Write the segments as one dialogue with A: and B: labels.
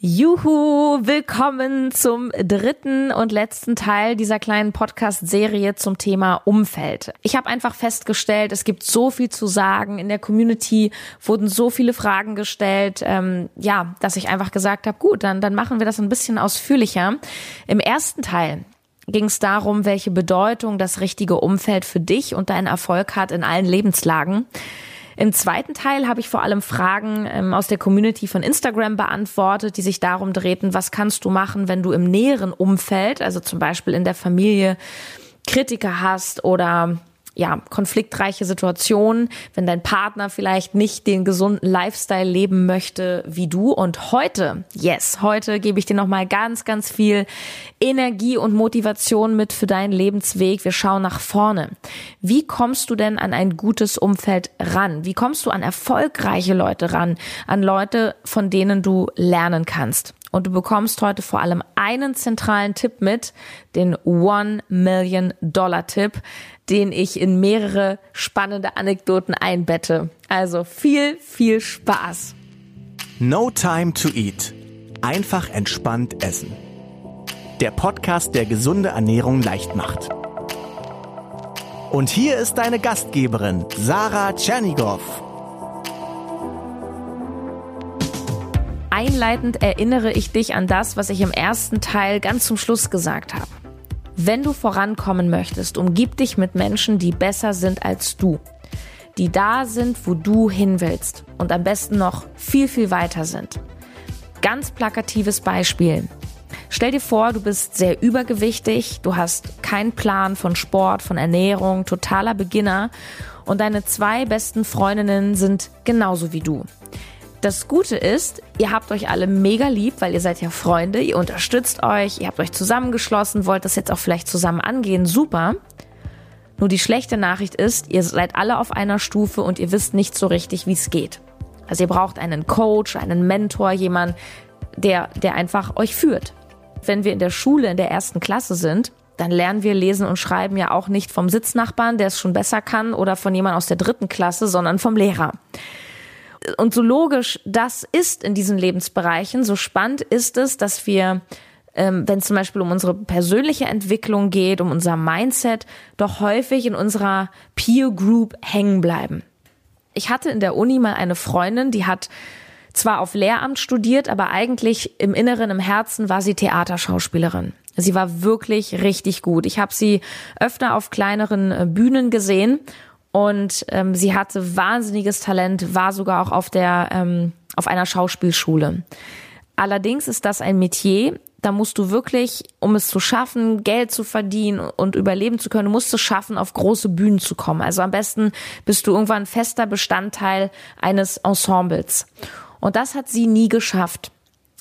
A: Juhu, willkommen zum dritten und letzten Teil dieser kleinen Podcast-Serie zum Thema Umfeld. Ich habe einfach festgestellt, es gibt so viel zu sagen. In der Community wurden so viele Fragen gestellt, ähm, ja, dass ich einfach gesagt habe, gut, dann, dann machen wir das ein bisschen ausführlicher. Im ersten Teil ging es darum, welche Bedeutung das richtige Umfeld für dich und deinen Erfolg hat in allen Lebenslagen. Im zweiten Teil habe ich vor allem Fragen ähm, aus der Community von Instagram beantwortet, die sich darum drehten, was kannst du machen, wenn du im näheren Umfeld, also zum Beispiel in der Familie, Kritiker hast oder ja, konfliktreiche Situationen, wenn dein Partner vielleicht nicht den gesunden Lifestyle leben möchte wie du. Und heute, yes, heute gebe ich dir nochmal ganz, ganz viel Energie und Motivation mit für deinen Lebensweg. Wir schauen nach vorne. Wie kommst du denn an ein gutes Umfeld ran? Wie kommst du an erfolgreiche Leute ran? An Leute, von denen du lernen kannst? Und du bekommst heute vor allem einen zentralen Tipp mit, den One Million Dollar Tipp, den ich in mehrere spannende Anekdoten einbette. Also viel, viel Spaß.
B: No Time to Eat. Einfach entspannt essen. Der Podcast, der gesunde Ernährung leicht macht. Und hier ist deine Gastgeberin, Sarah Tschernigow.
A: Einleitend erinnere ich dich an das, was ich im ersten Teil ganz zum Schluss gesagt habe. Wenn du vorankommen möchtest, umgib dich mit Menschen, die besser sind als du. Die da sind, wo du hin willst. Und am besten noch viel, viel weiter sind. Ganz plakatives Beispiel. Stell dir vor, du bist sehr übergewichtig, du hast keinen Plan von Sport, von Ernährung, totaler Beginner und deine zwei besten Freundinnen sind genauso wie du. Das Gute ist, ihr habt euch alle mega lieb, weil ihr seid ja Freunde, ihr unterstützt euch, ihr habt euch zusammengeschlossen, wollt das jetzt auch vielleicht zusammen angehen, super. Nur die schlechte Nachricht ist, ihr seid alle auf einer Stufe und ihr wisst nicht so richtig, wie es geht. Also ihr braucht einen Coach, einen Mentor, jemand, der, der einfach euch führt. Wenn wir in der Schule in der ersten Klasse sind, dann lernen wir lesen und schreiben ja auch nicht vom Sitznachbarn, der es schon besser kann, oder von jemand aus der dritten Klasse, sondern vom Lehrer und so logisch das ist in diesen Lebensbereichen, so spannend ist es, dass wir ähm, wenn es zum Beispiel um unsere persönliche Entwicklung geht, um unser Mindset, doch häufig in unserer Peer Group hängen bleiben. Ich hatte in der Uni mal eine Freundin, die hat zwar auf Lehramt studiert, aber eigentlich im Inneren, im Herzen war sie Theaterschauspielerin. Sie war wirklich richtig gut. Ich habe sie öfter auf kleineren äh, Bühnen gesehen und ähm, sie hatte wahnsinniges Talent, war sogar auch auf der ähm, auf einer Schauspielschule. Allerdings ist das ein Metier, da musst du wirklich, um es zu schaffen, Geld zu verdienen und überleben zu können, musst du schaffen, auf große Bühnen zu kommen. Also am besten bist du irgendwann fester Bestandteil eines Ensembles. Und das hat sie nie geschafft.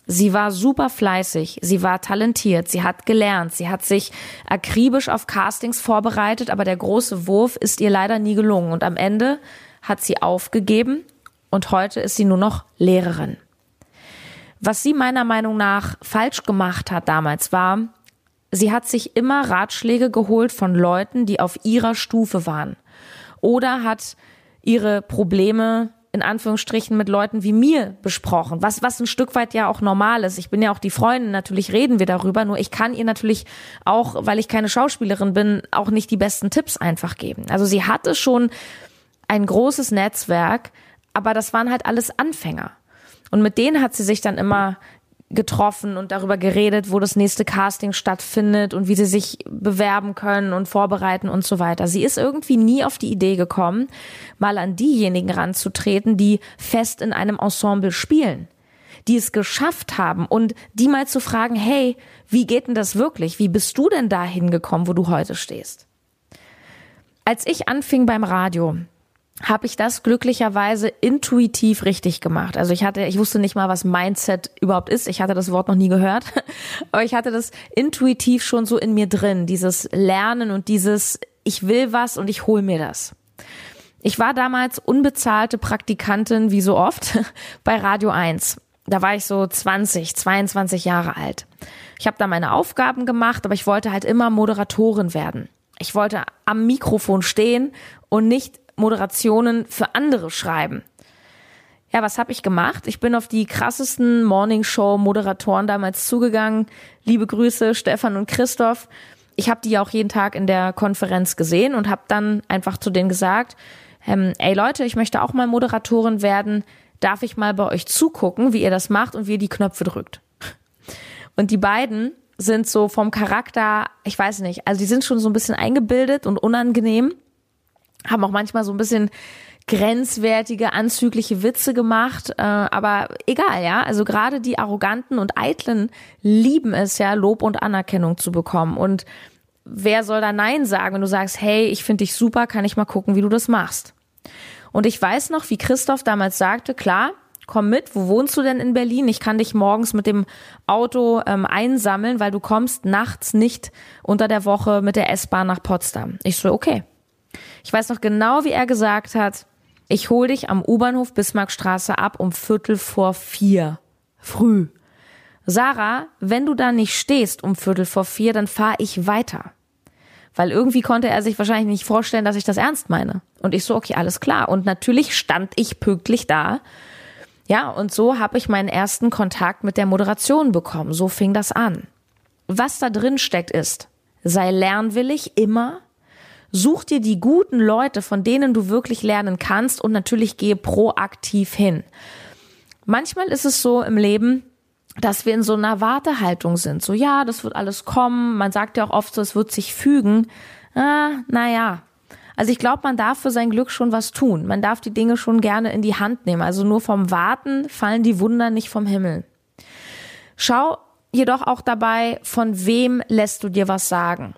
A: Sie war super fleißig, sie war talentiert, sie hat gelernt, sie hat sich akribisch auf Castings vorbereitet, aber der große Wurf ist ihr leider nie gelungen und am Ende hat sie aufgegeben und heute ist sie nur noch Lehrerin. Was sie meiner Meinung nach falsch gemacht hat damals war, sie hat sich immer Ratschläge geholt von Leuten, die auf ihrer Stufe waren oder hat ihre Probleme in Anführungsstrichen mit Leuten wie mir besprochen, was, was ein Stück weit ja auch normal ist. Ich bin ja auch die Freundin, natürlich reden wir darüber, nur ich kann ihr natürlich auch, weil ich keine Schauspielerin bin, auch nicht die besten Tipps einfach geben. Also sie hatte schon ein großes Netzwerk, aber das waren halt alles Anfänger. Und mit denen hat sie sich dann immer getroffen und darüber geredet, wo das nächste Casting stattfindet und wie sie sich bewerben können und vorbereiten und so weiter. Sie ist irgendwie nie auf die Idee gekommen, mal an diejenigen ranzutreten, die fest in einem Ensemble spielen, die es geschafft haben und die mal zu fragen, hey, wie geht denn das wirklich? Wie bist du denn dahin gekommen, wo du heute stehst? Als ich anfing beim Radio, habe ich das glücklicherweise intuitiv richtig gemacht. Also ich hatte, ich wusste nicht mal, was Mindset überhaupt ist. Ich hatte das Wort noch nie gehört, aber ich hatte das intuitiv schon so in mir drin, dieses Lernen und dieses ich will was und ich hol mir das. Ich war damals unbezahlte Praktikantin, wie so oft, bei Radio 1. Da war ich so 20, 22 Jahre alt. Ich habe da meine Aufgaben gemacht, aber ich wollte halt immer Moderatorin werden. Ich wollte am Mikrofon stehen und nicht Moderationen für andere schreiben. Ja, was habe ich gemacht? Ich bin auf die krassesten Morningshow-Moderatoren damals zugegangen. Liebe Grüße, Stefan und Christoph. Ich habe die auch jeden Tag in der Konferenz gesehen und habe dann einfach zu denen gesagt, ähm, ey Leute, ich möchte auch mal Moderatorin werden. Darf ich mal bei euch zugucken, wie ihr das macht und wie ihr die Knöpfe drückt? Und die beiden sind so vom Charakter, ich weiß nicht, also die sind schon so ein bisschen eingebildet und unangenehm, haben auch manchmal so ein bisschen grenzwertige, anzügliche Witze gemacht, äh, aber egal, ja. Also gerade die Arroganten und Eitlen lieben es ja, Lob und Anerkennung zu bekommen. Und wer soll da Nein sagen, wenn du sagst, hey, ich finde dich super, kann ich mal gucken, wie du das machst. Und ich weiß noch, wie Christoph damals sagte, klar, komm mit, wo wohnst du denn in Berlin? Ich kann dich morgens mit dem Auto ähm, einsammeln, weil du kommst nachts nicht unter der Woche mit der S-Bahn nach Potsdam. Ich so, okay. Ich weiß noch genau, wie er gesagt hat, ich hol dich am U-Bahnhof Bismarckstraße ab um Viertel vor vier. Früh. Sarah, wenn du da nicht stehst um Viertel vor vier, dann fahr ich weiter. Weil irgendwie konnte er sich wahrscheinlich nicht vorstellen, dass ich das ernst meine. Und ich so, okay, alles klar. Und natürlich stand ich pünktlich da. Ja, und so habe ich meinen ersten Kontakt mit der Moderation bekommen. So fing das an. Was da drin steckt ist, sei lernwillig immer, Such dir die guten Leute, von denen du wirklich lernen kannst und natürlich gehe proaktiv hin. Manchmal ist es so im Leben, dass wir in so einer Wartehaltung sind. So, ja, das wird alles kommen. Man sagt ja auch oft so, es wird sich fügen. Ah, naja. Also ich glaube, man darf für sein Glück schon was tun. Man darf die Dinge schon gerne in die Hand nehmen. Also nur vom Warten fallen die Wunder nicht vom Himmel. Schau jedoch auch dabei, von wem lässt du dir was sagen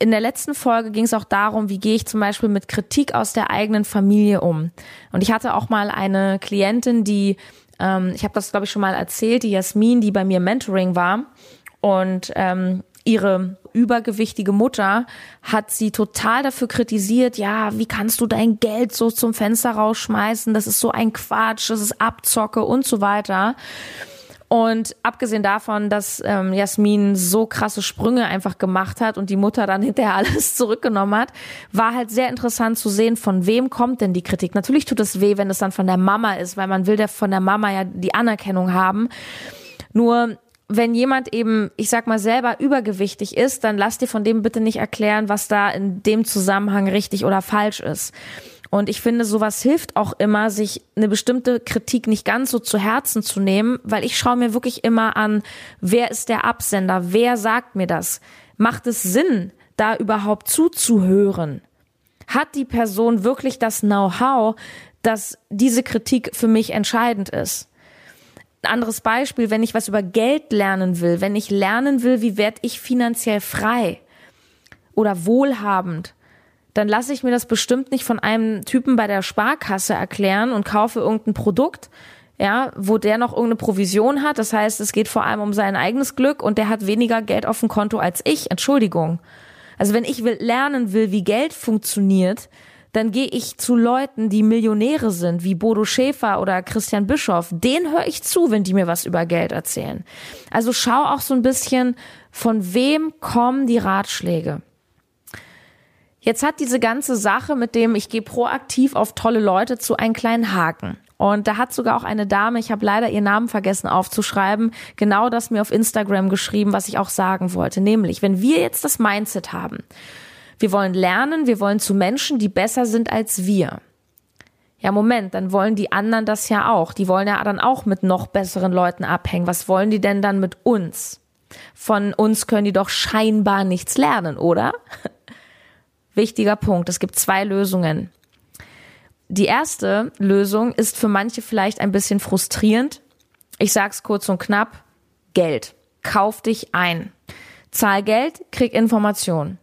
A: in der letzten Folge ging es auch darum, wie gehe ich zum Beispiel mit Kritik aus der eigenen Familie um. Und ich hatte auch mal eine Klientin, die, ähm, ich habe das glaube ich schon mal erzählt, die Jasmin, die bei mir Mentoring war und ähm, ihre übergewichtige Mutter hat sie total dafür kritisiert, ja, wie kannst du dein Geld so zum Fenster rausschmeißen? Das ist so ein Quatsch, das ist Abzocke und so weiter. Und abgesehen davon, dass ähm, Jasmin so krasse Sprünge einfach gemacht hat und die Mutter dann hinterher alles zurückgenommen hat, war halt sehr interessant zu sehen, von wem kommt denn die Kritik. Natürlich tut es weh, wenn es dann von der Mama ist, weil man will ja von der Mama ja die Anerkennung haben. Nur wenn jemand eben, ich sag mal, selber übergewichtig ist, dann lass dir von dem bitte nicht erklären, was da in dem Zusammenhang richtig oder falsch ist. Und ich finde, sowas hilft auch immer, sich eine bestimmte Kritik nicht ganz so zu Herzen zu nehmen, weil ich schaue mir wirklich immer an, wer ist der Absender, wer sagt mir das? Macht es Sinn, da überhaupt zuzuhören? Hat die Person wirklich das Know-how, dass diese Kritik für mich entscheidend ist? Anderes Beispiel, wenn ich was über Geld lernen will, wenn ich lernen will, wie werde ich finanziell frei oder wohlhabend, dann lasse ich mir das bestimmt nicht von einem Typen bei der Sparkasse erklären und kaufe irgendein Produkt, ja, wo der noch irgendeine Provision hat. Das heißt, es geht vor allem um sein eigenes Glück und der hat weniger Geld auf dem Konto als ich. Entschuldigung. Also wenn ich will, lernen will, wie Geld funktioniert, dann gehe ich zu Leuten, die Millionäre sind, wie Bodo Schäfer oder Christian Bischoff. Den höre ich zu, wenn die mir was über Geld erzählen. Also schau auch so ein bisschen, von wem kommen die Ratschläge. Jetzt hat diese ganze Sache mit dem, ich gehe proaktiv auf tolle Leute zu einen kleinen Haken. Und da hat sogar auch eine Dame, ich habe leider ihren Namen vergessen aufzuschreiben, genau das mir auf Instagram geschrieben, was ich auch sagen wollte. Nämlich, wenn wir jetzt das Mindset haben, wir wollen lernen, wir wollen zu Menschen, die besser sind als wir. Ja, Moment, dann wollen die anderen das ja auch. Die wollen ja dann auch mit noch besseren Leuten abhängen. Was wollen die denn dann mit uns? Von uns können die doch scheinbar nichts lernen, oder? Wichtiger Punkt. Es gibt zwei Lösungen. Die erste Lösung ist für manche vielleicht ein bisschen frustrierend. Ich sag's kurz und knapp. Geld. Kauf dich ein. Zahl Geld, krieg Information.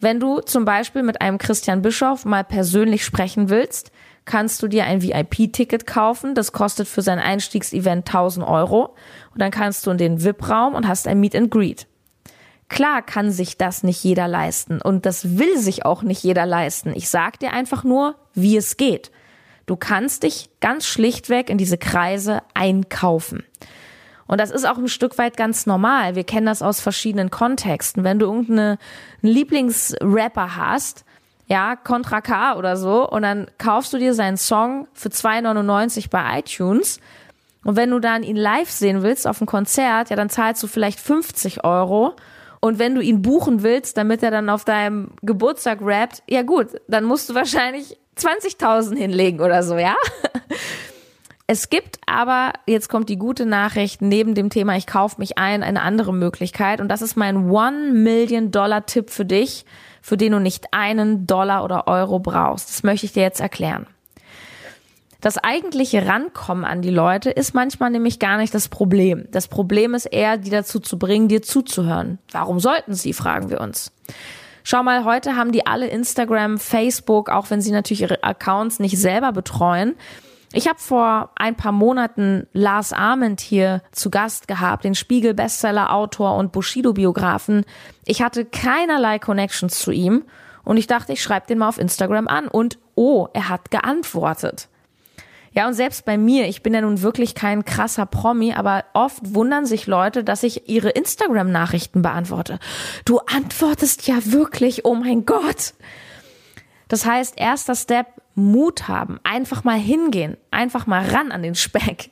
A: Wenn du zum Beispiel mit einem Christian Bischof mal persönlich sprechen willst, kannst du dir ein VIP-Ticket kaufen. Das kostet für sein Einstiegsevent 1000 Euro. Und dann kannst du in den VIP-Raum und hast ein Meet and Greet. Klar kann sich das nicht jeder leisten und das will sich auch nicht jeder leisten. Ich sag dir einfach nur, wie es geht. Du kannst dich ganz schlichtweg in diese Kreise einkaufen. Und das ist auch ein Stück weit ganz normal. Wir kennen das aus verschiedenen Kontexten. Wenn du irgendeinen Lieblingsrapper hast, ja, Contra K oder so, und dann kaufst du dir seinen Song für 2,99 bei iTunes. Und wenn du dann ihn live sehen willst auf dem Konzert, ja, dann zahlst du vielleicht 50 Euro. Und wenn du ihn buchen willst, damit er dann auf deinem Geburtstag rappt, ja gut, dann musst du wahrscheinlich 20.000 hinlegen oder so, ja? Es gibt aber, jetzt kommt die gute Nachricht, neben dem Thema Ich kaufe mich ein, eine andere Möglichkeit. Und das ist mein One Million Dollar Tipp für dich, für den du nicht einen Dollar oder Euro brauchst. Das möchte ich dir jetzt erklären. Das eigentliche Rankommen an die Leute ist manchmal nämlich gar nicht das Problem. Das Problem ist eher, die dazu zu bringen, dir zuzuhören. Warum sollten sie, fragen wir uns. Schau mal, heute haben die alle Instagram, Facebook, auch wenn sie natürlich ihre Accounts nicht selber betreuen. Ich habe vor ein paar Monaten Lars Arment hier zu Gast gehabt, den Spiegel-Bestseller-Autor und Bushido-Biografen. Ich hatte keinerlei Connections zu ihm und ich dachte, ich schreibe den mal auf Instagram an und oh, er hat geantwortet. Ja, und selbst bei mir, ich bin ja nun wirklich kein krasser Promi, aber oft wundern sich Leute, dass ich ihre Instagram-Nachrichten beantworte. Du antwortest ja wirklich, oh mein Gott. Das heißt, erster Step, Mut haben, einfach mal hingehen, einfach mal ran an den Speck.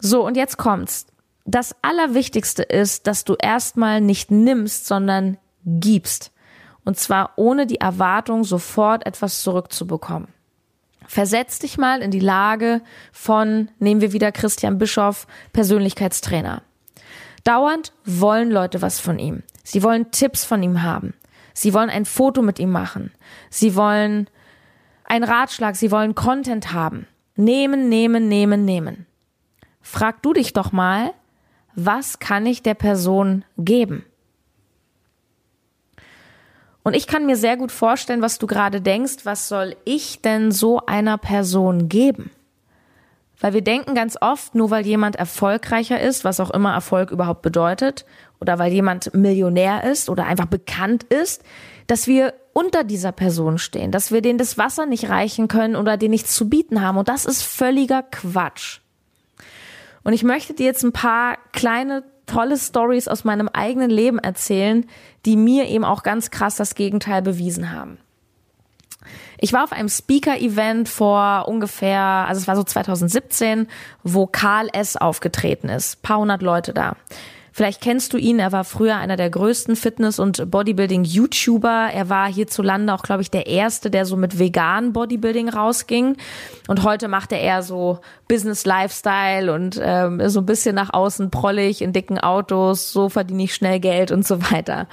A: So, und jetzt kommt's. Das Allerwichtigste ist, dass du erstmal nicht nimmst, sondern gibst. Und zwar ohne die Erwartung, sofort etwas zurückzubekommen. Versetz dich mal in die Lage von, nehmen wir wieder Christian Bischoff, Persönlichkeitstrainer. Dauernd wollen Leute was von ihm. Sie wollen Tipps von ihm haben. Sie wollen ein Foto mit ihm machen. Sie wollen einen Ratschlag. Sie wollen Content haben. Nehmen, nehmen, nehmen, nehmen. Frag du dich doch mal, was kann ich der Person geben? Und ich kann mir sehr gut vorstellen, was du gerade denkst, was soll ich denn so einer Person geben? Weil wir denken ganz oft, nur weil jemand erfolgreicher ist, was auch immer Erfolg überhaupt bedeutet, oder weil jemand Millionär ist oder einfach bekannt ist, dass wir unter dieser Person stehen, dass wir denen das Wasser nicht reichen können oder denen nichts zu bieten haben. Und das ist völliger Quatsch. Und ich möchte dir jetzt ein paar kleine tolle Stories aus meinem eigenen Leben erzählen, die mir eben auch ganz krass das Gegenteil bewiesen haben. Ich war auf einem Speaker-Event vor ungefähr, also es war so 2017, wo Karl S. aufgetreten ist. Paar hundert Leute da. Vielleicht kennst du ihn, er war früher einer der größten Fitness- und Bodybuilding-YouTuber. Er war hierzulande auch, glaube ich, der erste, der so mit vegan Bodybuilding rausging. Und heute macht er eher so Business-Lifestyle und ähm, so ein bisschen nach außen prollig in dicken Autos, so verdiene ich schnell Geld und so weiter.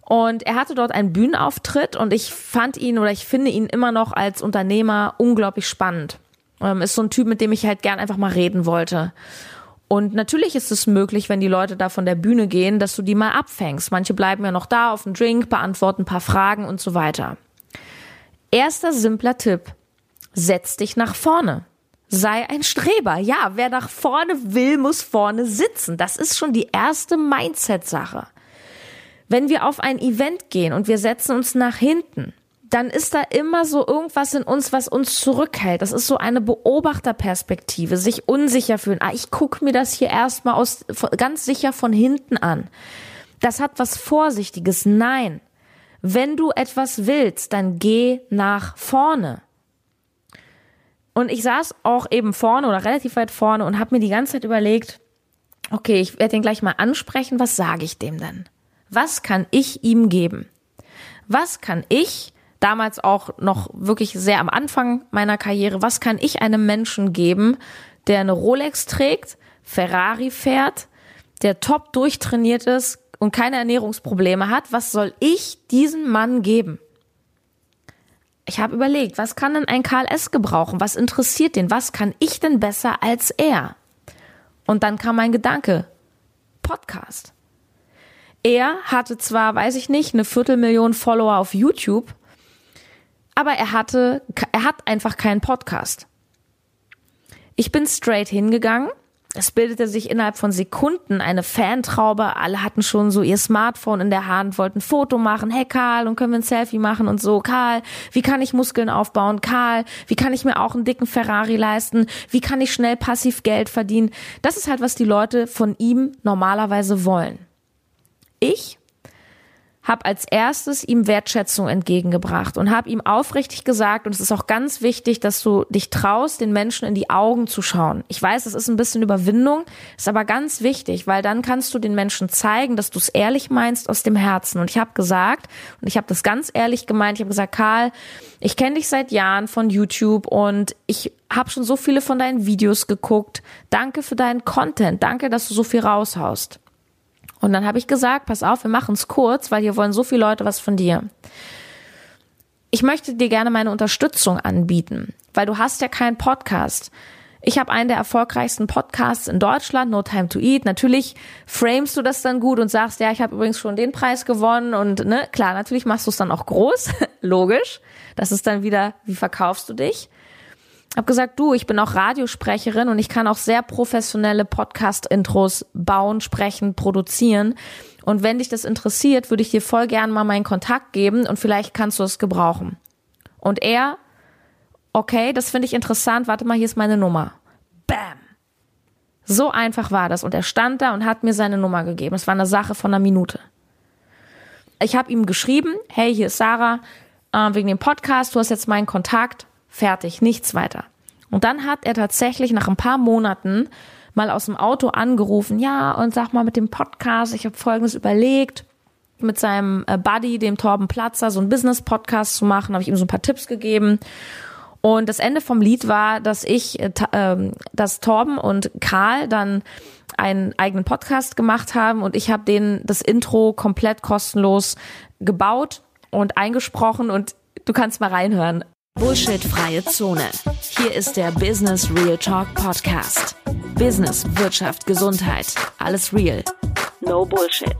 A: Und er hatte dort einen Bühnenauftritt und ich fand ihn oder ich finde ihn immer noch als Unternehmer unglaublich spannend. Ähm, ist so ein Typ, mit dem ich halt gern einfach mal reden wollte. Und natürlich ist es möglich, wenn die Leute da von der Bühne gehen, dass du die mal abfängst. Manche bleiben ja noch da auf den Drink, beantworten ein paar Fragen und so weiter. Erster simpler Tipp. Setz dich nach vorne. Sei ein Streber. Ja, wer nach vorne will, muss vorne sitzen. Das ist schon die erste Mindset-Sache. Wenn wir auf ein Event gehen und wir setzen uns nach hinten, dann ist da immer so irgendwas in uns, was uns zurückhält. Das ist so eine Beobachterperspektive, sich unsicher fühlen. Ah, ich gucke mir das hier erstmal aus ganz sicher von hinten an. Das hat was Vorsichtiges. Nein. Wenn du etwas willst, dann geh nach vorne. Und ich saß auch eben vorne oder relativ weit vorne und habe mir die ganze Zeit überlegt, okay, ich werde den gleich mal ansprechen, was sage ich dem denn? Was kann ich ihm geben? Was kann ich damals auch noch wirklich sehr am Anfang meiner Karriere, was kann ich einem Menschen geben, der eine Rolex trägt, Ferrari fährt, der top durchtrainiert ist und keine Ernährungsprobleme hat, was soll ich diesem Mann geben? Ich habe überlegt, was kann denn ein Karl S. gebrauchen? Was interessiert den? Was kann ich denn besser als er? Und dann kam mein Gedanke, Podcast. Er hatte zwar, weiß ich nicht, eine Viertelmillion Follower auf YouTube, aber er hatte, er hat einfach keinen Podcast. Ich bin straight hingegangen. Es bildete sich innerhalb von Sekunden eine Fantraube. Alle hatten schon so ihr Smartphone in der Hand, wollten ein Foto machen. Hey Karl, und können wir ein Selfie machen und so. Karl, wie kann ich Muskeln aufbauen? Karl, wie kann ich mir auch einen dicken Ferrari leisten? Wie kann ich schnell passiv Geld verdienen? Das ist halt, was die Leute von ihm normalerweise wollen. Ich habe als erstes ihm Wertschätzung entgegengebracht und habe ihm aufrichtig gesagt, und es ist auch ganz wichtig, dass du dich traust, den Menschen in die Augen zu schauen. Ich weiß, es ist ein bisschen Überwindung, ist aber ganz wichtig, weil dann kannst du den Menschen zeigen, dass du es ehrlich meinst aus dem Herzen. Und ich habe gesagt, und ich habe das ganz ehrlich gemeint, ich habe gesagt, Karl, ich kenne dich seit Jahren von YouTube und ich habe schon so viele von deinen Videos geguckt. Danke für deinen Content, danke, dass du so viel raushaust. Und dann habe ich gesagt, pass auf, wir machen es kurz, weil hier wollen so viele Leute was von dir. Ich möchte dir gerne meine Unterstützung anbieten, weil du hast ja keinen Podcast. Ich habe einen der erfolgreichsten Podcasts in Deutschland, No Time to Eat. Natürlich framest du das dann gut und sagst, ja, ich habe übrigens schon den Preis gewonnen und ne, klar, natürlich machst du es dann auch groß, logisch. Das ist dann wieder, wie verkaufst du dich? Habe gesagt, du, ich bin auch Radiosprecherin und ich kann auch sehr professionelle Podcast-Intros bauen, sprechen, produzieren. Und wenn dich das interessiert, würde ich dir voll gern mal meinen Kontakt geben und vielleicht kannst du es gebrauchen. Und er, okay, das finde ich interessant, warte mal, hier ist meine Nummer. Bam! So einfach war das. Und er stand da und hat mir seine Nummer gegeben. Es war eine Sache von einer Minute. Ich habe ihm geschrieben, hey, hier ist Sarah, äh, wegen dem Podcast, du hast jetzt meinen Kontakt Fertig, nichts weiter. Und dann hat er tatsächlich nach ein paar Monaten mal aus dem Auto angerufen, ja, und sag mal mit dem Podcast, ich habe folgendes überlegt, mit seinem äh, Buddy, dem Torben Platzer, so einen Business-Podcast zu machen, habe ich ihm so ein paar Tipps gegeben. Und das Ende vom Lied war, dass ich, äh, äh, dass Torben und Karl dann einen eigenen Podcast gemacht haben und ich habe denen das Intro komplett kostenlos gebaut und eingesprochen und du kannst mal reinhören.
C: Bullshit-freie Zone. Hier ist der Business Real Talk Podcast. Business, Wirtschaft, Gesundheit. Alles real. No Bullshit.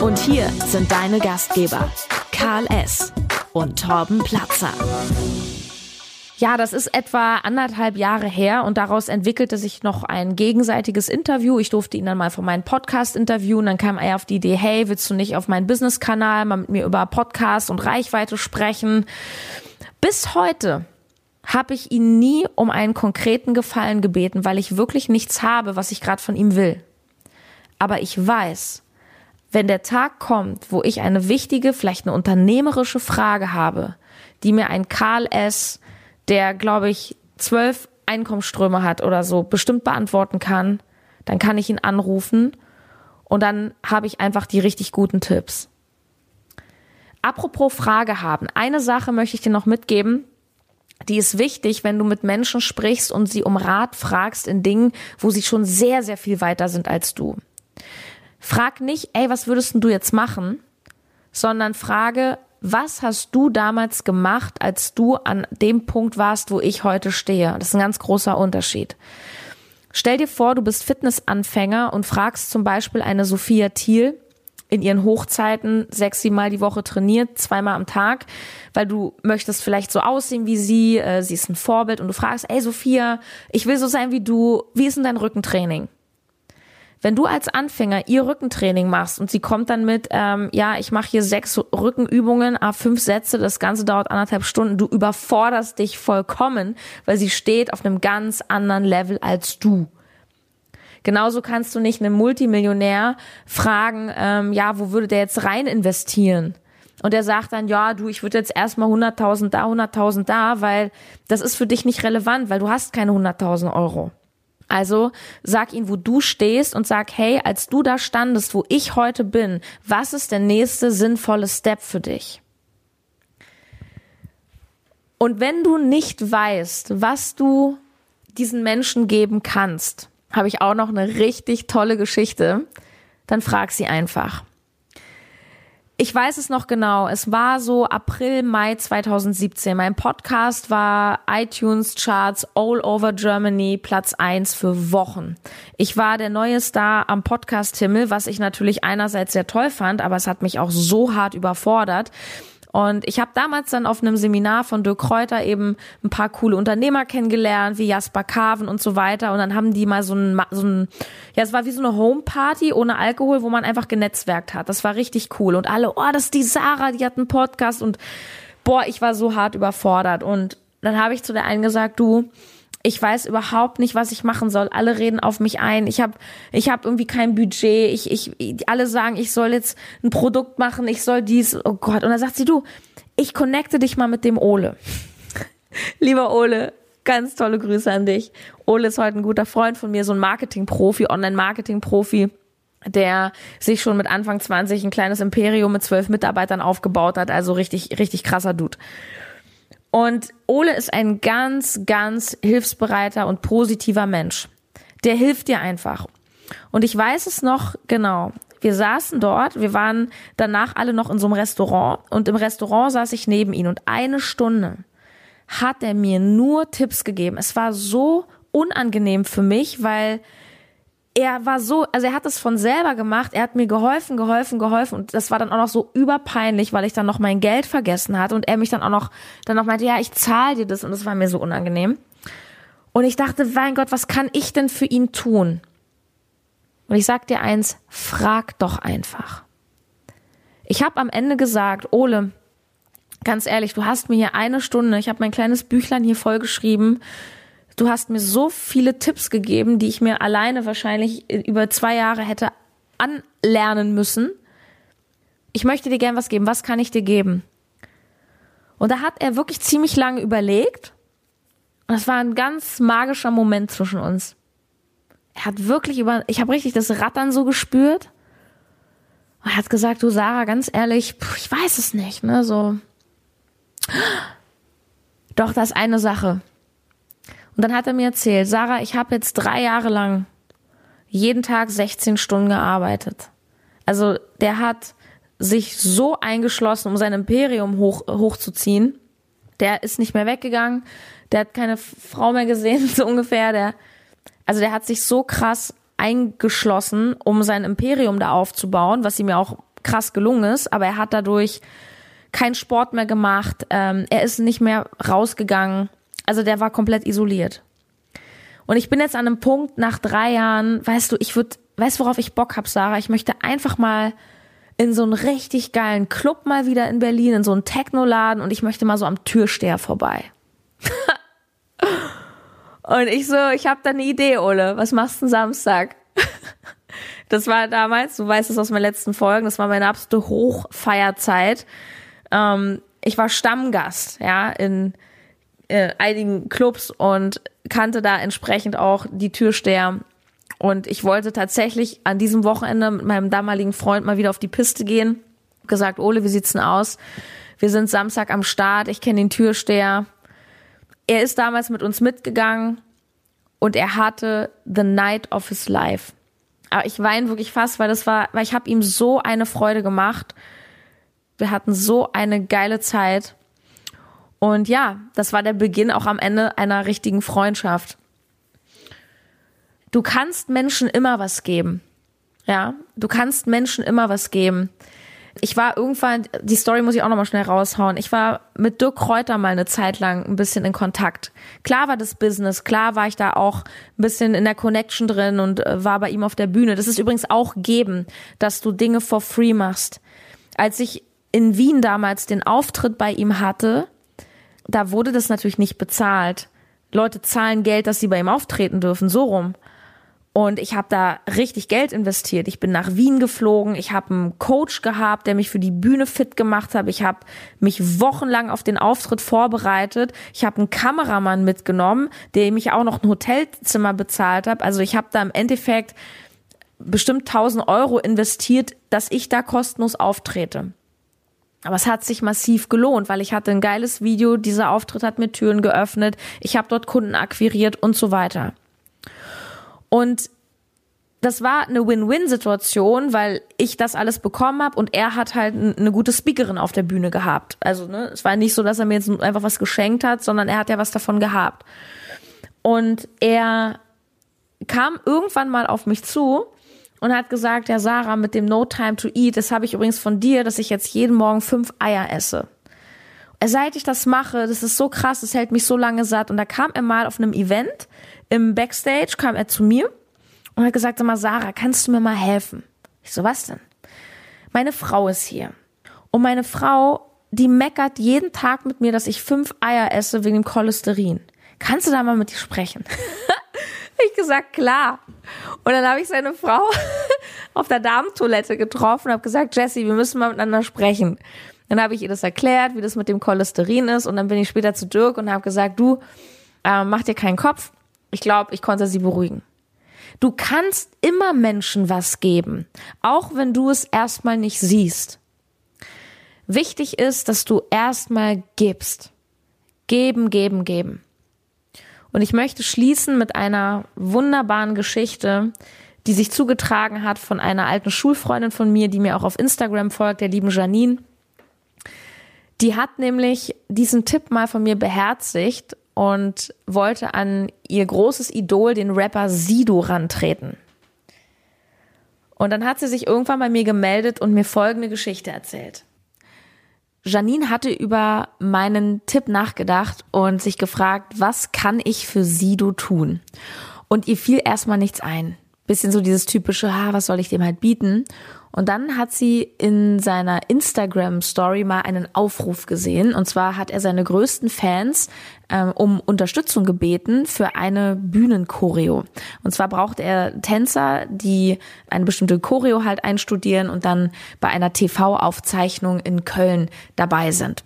C: Und hier sind deine Gastgeber, Karl S. und Torben Platzer.
A: Ja, das ist etwa anderthalb Jahre her und daraus entwickelte sich noch ein gegenseitiges Interview. Ich durfte ihn dann mal von meinem Podcast interviewen. Dann kam er auf die Idee, hey, willst du nicht auf meinen Business-Kanal mal mit mir über Podcast und Reichweite sprechen? Bis heute habe ich ihn nie um einen konkreten Gefallen gebeten, weil ich wirklich nichts habe, was ich gerade von ihm will. Aber ich weiß, wenn der Tag kommt, wo ich eine wichtige, vielleicht eine unternehmerische Frage habe, die mir ein Karl S., der, glaube ich, zwölf Einkommensströme hat oder so, bestimmt beantworten kann, dann kann ich ihn anrufen und dann habe ich einfach die richtig guten Tipps. Apropos Frage haben. Eine Sache möchte ich dir noch mitgeben. Die ist wichtig, wenn du mit Menschen sprichst und sie um Rat fragst in Dingen, wo sie schon sehr, sehr viel weiter sind als du. Frag nicht, ey, was würdest du jetzt machen? Sondern frage, was hast du damals gemacht, als du an dem Punkt warst, wo ich heute stehe? Das ist ein ganz großer Unterschied. Stell dir vor, du bist Fitnessanfänger und fragst zum Beispiel eine Sophia Thiel, in ihren Hochzeiten sechs, sieben Mal die Woche trainiert, zweimal am Tag, weil du möchtest vielleicht so aussehen wie sie, äh, sie ist ein Vorbild und du fragst, ey Sophia, ich will so sein wie du, wie ist denn dein Rückentraining? Wenn du als Anfänger ihr Rückentraining machst und sie kommt dann mit, ähm, ja, ich mache hier sechs Rückenübungen, ah, fünf Sätze, das Ganze dauert anderthalb Stunden, du überforderst dich vollkommen, weil sie steht auf einem ganz anderen Level als du. Genauso kannst du nicht einen Multimillionär fragen, ähm, ja, wo würde der jetzt rein investieren? Und er sagt dann, ja, du, ich würde jetzt erstmal 100.000 da, 100.000 da, weil das ist für dich nicht relevant, weil du hast keine 100.000 Euro. Also sag ihm, wo du stehst und sag, hey, als du da standest, wo ich heute bin, was ist der nächste sinnvolle Step für dich? Und wenn du nicht weißt, was du diesen Menschen geben kannst, habe ich auch noch eine richtig tolle Geschichte. Dann frag sie einfach. Ich weiß es noch genau. Es war so April, Mai 2017. Mein Podcast war iTunes Charts all over Germany Platz eins für Wochen. Ich war der neue Star am Podcast Himmel, was ich natürlich einerseits sehr toll fand, aber es hat mich auch so hart überfordert. Und ich habe damals dann auf einem Seminar von Dirk Kräuter eben ein paar coole Unternehmer kennengelernt, wie Jasper Carven und so weiter. Und dann haben die mal so ein, so ein ja, es war wie so eine Homeparty ohne Alkohol, wo man einfach genetzwerkt hat. Das war richtig cool. Und alle, oh, das ist die Sarah, die hat einen Podcast. Und boah, ich war so hart überfordert. Und dann habe ich zu der einen gesagt, du, ich weiß überhaupt nicht, was ich machen soll. Alle reden auf mich ein. Ich habe ich hab irgendwie kein Budget. Ich, ich, alle sagen, ich soll jetzt ein Produkt machen, ich soll dies. Oh Gott. Und dann sagt sie, du, ich connecte dich mal mit dem Ole. Lieber Ole, ganz tolle Grüße an dich. Ole ist heute ein guter Freund von mir, so ein Marketing-Profi, Online-Marketing-Profi der sich schon mit Anfang 20 ein kleines Imperium mit zwölf Mitarbeitern aufgebaut hat, also richtig, richtig krasser Dude. Und Ole ist ein ganz, ganz hilfsbereiter und positiver Mensch. Der hilft dir einfach. Und ich weiß es noch genau. Wir saßen dort, wir waren danach alle noch in so einem Restaurant und im Restaurant saß ich neben ihm und eine Stunde hat er mir nur Tipps gegeben. Es war so unangenehm für mich, weil er war so, also er hat es von selber gemacht, er hat mir geholfen, geholfen, geholfen und das war dann auch noch so überpeinlich, weil ich dann noch mein Geld vergessen hatte und er mich dann auch noch, dann noch meinte, ja, ich zahle dir das und das war mir so unangenehm. Und ich dachte, mein Gott, was kann ich denn für ihn tun? Und ich sag dir eins, frag doch einfach. Ich habe am Ende gesagt, Ole, ganz ehrlich, du hast mir hier eine Stunde, ich habe mein kleines Büchlein hier vollgeschrieben, Du hast mir so viele Tipps gegeben, die ich mir alleine wahrscheinlich über zwei Jahre hätte anlernen müssen. Ich möchte dir gern was geben. Was kann ich dir geben? Und da hat er wirklich ziemlich lange überlegt. Und das war ein ganz magischer Moment zwischen uns. Er hat wirklich über, ich habe richtig das Rattern so gespürt. Er hat gesagt, du Sarah, ganz ehrlich, ich weiß es nicht, ne, so. Doch, das ist eine Sache. Und dann hat er mir erzählt, Sarah, ich habe jetzt drei Jahre lang jeden Tag 16 Stunden gearbeitet. Also der hat sich so eingeschlossen, um sein Imperium hoch, hochzuziehen. Der ist nicht mehr weggegangen. Der hat keine Frau mehr gesehen, so ungefähr. Der, also der hat sich so krass eingeschlossen, um sein Imperium da aufzubauen, was ihm ja auch krass gelungen ist. Aber er hat dadurch keinen Sport mehr gemacht. Ähm, er ist nicht mehr rausgegangen. Also der war komplett isoliert. Und ich bin jetzt an einem Punkt nach drei Jahren, weißt du, ich würde, weißt worauf ich Bock hab, Sarah? Ich möchte einfach mal in so einen richtig geilen Club mal wieder in Berlin, in so einen Technoladen und ich möchte mal so am Türsteher vorbei. und ich so, ich habe da eine Idee, Ole. Was machst du Samstag? das war damals, du weißt es aus meinen letzten Folgen, das war meine absolute Hochfeierzeit. Ähm, ich war Stammgast, ja, in äh, einigen Clubs und kannte da entsprechend auch die Türsteher. Und ich wollte tatsächlich an diesem Wochenende mit meinem damaligen Freund mal wieder auf die Piste gehen. Gesagt, Ole, wie sieht's denn aus? Wir sind Samstag am Start, ich kenne den Türsteher. Er ist damals mit uns mitgegangen und er hatte the night of his life. Aber ich weine wirklich fast, weil das war, weil ich habe ihm so eine Freude gemacht. Wir hatten so eine geile Zeit. Und ja, das war der Beginn auch am Ende einer richtigen Freundschaft. Du kannst Menschen immer was geben. Ja, du kannst Menschen immer was geben. Ich war irgendwann, die Story muss ich auch nochmal schnell raushauen. Ich war mit Dirk Kräuter mal eine Zeit lang ein bisschen in Kontakt. Klar war das Business, klar war ich da auch ein bisschen in der Connection drin und äh, war bei ihm auf der Bühne. Das ist übrigens auch geben, dass du Dinge for free machst. Als ich in Wien damals den Auftritt bei ihm hatte, da wurde das natürlich nicht bezahlt. Leute zahlen Geld, dass sie bei ihm auftreten dürfen, so rum. Und ich habe da richtig Geld investiert. Ich bin nach Wien geflogen. Ich habe einen Coach gehabt, der mich für die Bühne fit gemacht hat. Ich habe mich wochenlang auf den Auftritt vorbereitet. Ich habe einen Kameramann mitgenommen, der mich auch noch ein Hotelzimmer bezahlt hat. Also ich habe da im Endeffekt bestimmt 1000 Euro investiert, dass ich da kostenlos auftrete. Aber es hat sich massiv gelohnt, weil ich hatte ein geiles Video, dieser Auftritt hat mir Türen geöffnet, ich habe dort Kunden akquiriert und so weiter. Und das war eine Win-Win-Situation, weil ich das alles bekommen habe und er hat halt eine gute Speakerin auf der Bühne gehabt. Also ne, es war nicht so, dass er mir jetzt einfach was geschenkt hat, sondern er hat ja was davon gehabt. Und er kam irgendwann mal auf mich zu und hat gesagt, ja Sarah, mit dem No Time to Eat, das habe ich übrigens von dir, dass ich jetzt jeden Morgen fünf Eier esse. Seit ich das mache, das ist so krass, das hält mich so lange satt. Und da kam er mal auf einem Event im Backstage, kam er zu mir und hat gesagt, sag mal, Sarah, kannst du mir mal helfen? Ich so, was denn? Meine Frau ist hier. Und meine Frau, die meckert jeden Tag mit mir, dass ich fünf Eier esse wegen dem Cholesterin. kannst du da mal mit dir sprechen? ich gesagt, klar. Und dann habe ich seine Frau auf der Damentoilette getroffen und habe gesagt, Jessie, wir müssen mal miteinander sprechen. Dann habe ich ihr das erklärt, wie das mit dem Cholesterin ist und dann bin ich später zu Dirk und habe gesagt, du, äh, mach dir keinen Kopf. Ich glaube, ich konnte sie beruhigen. Du kannst immer Menschen was geben, auch wenn du es erstmal nicht siehst. Wichtig ist, dass du erstmal gibst. Geben, geben, geben. Und ich möchte schließen mit einer wunderbaren Geschichte, die sich zugetragen hat von einer alten Schulfreundin von mir, die mir auch auf Instagram folgt, der lieben Janine. Die hat nämlich diesen Tipp mal von mir beherzigt und wollte an ihr großes Idol, den Rapper Sido, rantreten. Und dann hat sie sich irgendwann bei mir gemeldet und mir folgende Geschichte erzählt. Janine hatte über meinen Tipp nachgedacht und sich gefragt, was kann ich für Sido tun? Und ihr fiel erstmal nichts ein. Bisschen so dieses typische, ha, was soll ich dem halt bieten? Und dann hat sie in seiner Instagram-Story mal einen Aufruf gesehen. Und zwar hat er seine größten Fans ähm, um Unterstützung gebeten für eine Bühnenchoreo. Und zwar braucht er Tänzer, die eine bestimmte Choreo halt einstudieren und dann bei einer TV-Aufzeichnung in Köln dabei sind.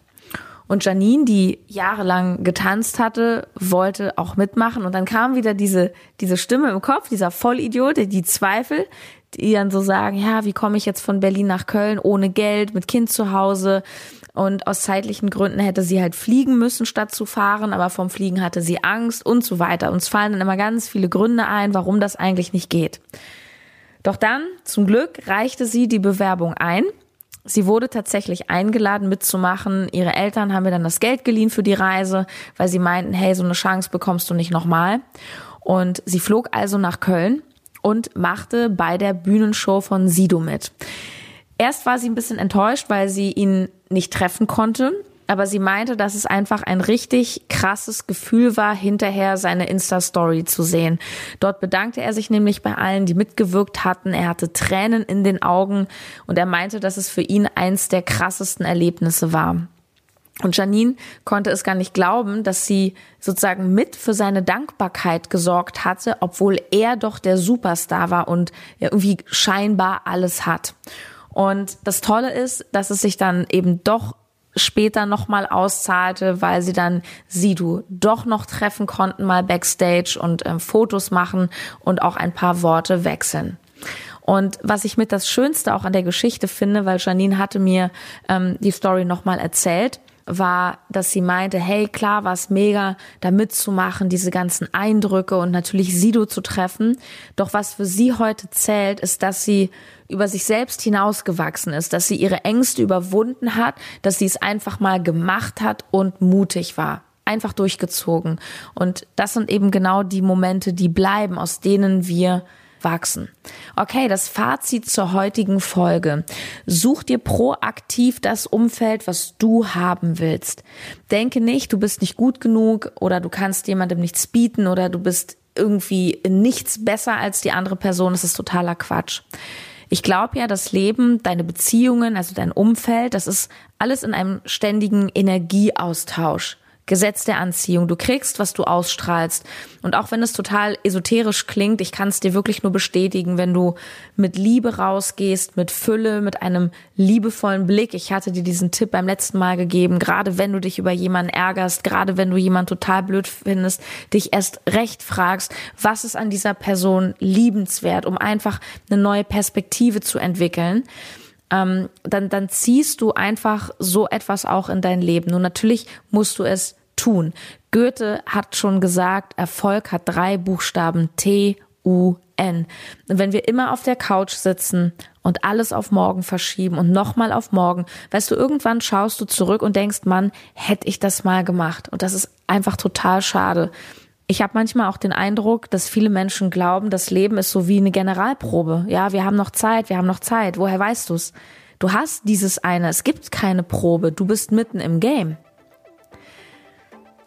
A: Und Janine, die jahrelang getanzt hatte, wollte auch mitmachen. Und dann kam wieder diese, diese Stimme im Kopf, dieser Vollidiot, die Zweifel, die dann so sagen, ja, wie komme ich jetzt von Berlin nach Köln ohne Geld, mit Kind zu Hause? Und aus zeitlichen Gründen hätte sie halt fliegen müssen, statt zu fahren, aber vom Fliegen hatte sie Angst und so weiter. Uns fallen dann immer ganz viele Gründe ein, warum das eigentlich nicht geht. Doch dann, zum Glück, reichte sie die Bewerbung ein. Sie wurde tatsächlich eingeladen mitzumachen. Ihre Eltern haben mir dann das Geld geliehen für die Reise, weil sie meinten, hey, so eine Chance bekommst du nicht nochmal. Und sie flog also nach Köln und machte bei der Bühnenshow von Sido mit. Erst war sie ein bisschen enttäuscht, weil sie ihn nicht treffen konnte, aber sie meinte, dass es einfach ein richtig krasses Gefühl war, hinterher seine Insta-Story zu sehen. Dort bedankte er sich nämlich bei allen, die mitgewirkt hatten. Er hatte Tränen in den Augen und er meinte, dass es für ihn eins der krassesten Erlebnisse war. Und Janine konnte es gar nicht glauben, dass sie sozusagen mit für seine Dankbarkeit gesorgt hatte, obwohl er doch der Superstar war und irgendwie scheinbar alles hat. Und das Tolle ist, dass es sich dann eben doch später nochmal auszahlte, weil sie dann Sidu doch noch treffen konnten, mal backstage und äh, Fotos machen und auch ein paar Worte wechseln. Und was ich mit das Schönste auch an der Geschichte finde, weil Janine hatte mir ähm, die Story nochmal erzählt, war, dass sie meinte, hey, klar war es mega, da mitzumachen, diese ganzen Eindrücke und natürlich Sido zu treffen. Doch was für sie heute zählt, ist, dass sie über sich selbst hinausgewachsen ist, dass sie ihre Ängste überwunden hat, dass sie es einfach mal gemacht hat und mutig war einfach durchgezogen. Und das sind eben genau die Momente, die bleiben, aus denen wir wachsen. Okay, das Fazit zur heutigen Folge. Such dir proaktiv das Umfeld, was du haben willst. Denke nicht, du bist nicht gut genug oder du kannst jemandem nichts bieten oder du bist irgendwie nichts besser als die andere Person. Das ist totaler Quatsch. Ich glaube ja, das Leben, deine Beziehungen, also dein Umfeld, das ist alles in einem ständigen Energieaustausch. Gesetz der Anziehung. Du kriegst, was du ausstrahlst. Und auch wenn es total esoterisch klingt, ich kann es dir wirklich nur bestätigen, wenn du mit Liebe rausgehst, mit Fülle, mit einem liebevollen Blick. Ich hatte dir diesen Tipp beim letzten Mal gegeben, gerade wenn du dich über jemanden ärgerst, gerade wenn du jemanden total blöd findest, dich erst recht fragst, was ist an dieser Person liebenswert, um einfach eine neue Perspektive zu entwickeln ähm, dann, dann ziehst du einfach so etwas auch in dein Leben. Und natürlich musst du es tun. Goethe hat schon gesagt, Erfolg hat drei Buchstaben T, U, N. Und wenn wir immer auf der Couch sitzen und alles auf morgen verschieben und nochmal auf morgen, weißt du, irgendwann schaust du zurück und denkst, Mann, hätte ich das mal gemacht. Und das ist einfach total schade. Ich habe manchmal auch den Eindruck, dass viele Menschen glauben, das Leben ist so wie eine Generalprobe. Ja, wir haben noch Zeit, wir haben noch Zeit. Woher weißt du's? Du hast dieses eine, es gibt keine Probe, du bist mitten im Game.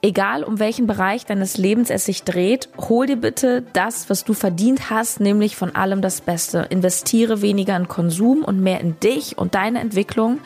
A: Egal um welchen Bereich deines Lebens es sich dreht, hol dir bitte das, was du verdient hast, nämlich von allem das Beste. Investiere weniger in Konsum und mehr in dich und deine Entwicklung.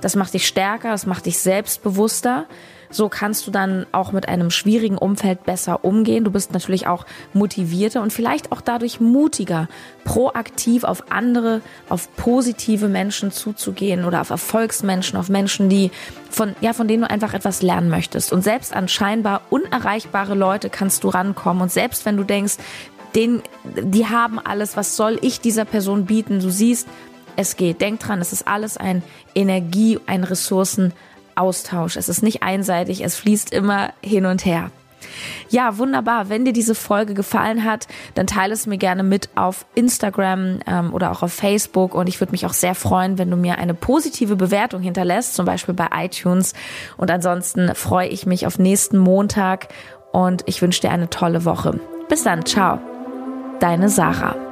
A: Das macht dich stärker, das macht dich selbstbewusster. So kannst du dann auch mit einem schwierigen Umfeld besser umgehen. Du bist natürlich auch motivierter und vielleicht auch dadurch mutiger, proaktiv auf andere, auf positive Menschen zuzugehen oder auf Erfolgsmenschen, auf Menschen, die von, ja, von denen du einfach etwas lernen möchtest. Und selbst an scheinbar unerreichbare Leute kannst du rankommen. Und selbst wenn du denkst, den, die haben alles, was soll ich dieser Person bieten? Du siehst, es geht. Denk dran, es ist alles ein Energie, ein Ressourcenaustausch. Es ist nicht einseitig, es fließt immer hin und her. Ja, wunderbar. Wenn dir diese Folge gefallen hat, dann teile es mir gerne mit auf Instagram ähm, oder auch auf Facebook. Und ich würde mich auch sehr freuen, wenn du mir eine positive Bewertung hinterlässt, zum Beispiel bei iTunes. Und ansonsten freue ich mich auf nächsten Montag und ich wünsche dir eine tolle Woche. Bis dann, ciao. Deine Sarah.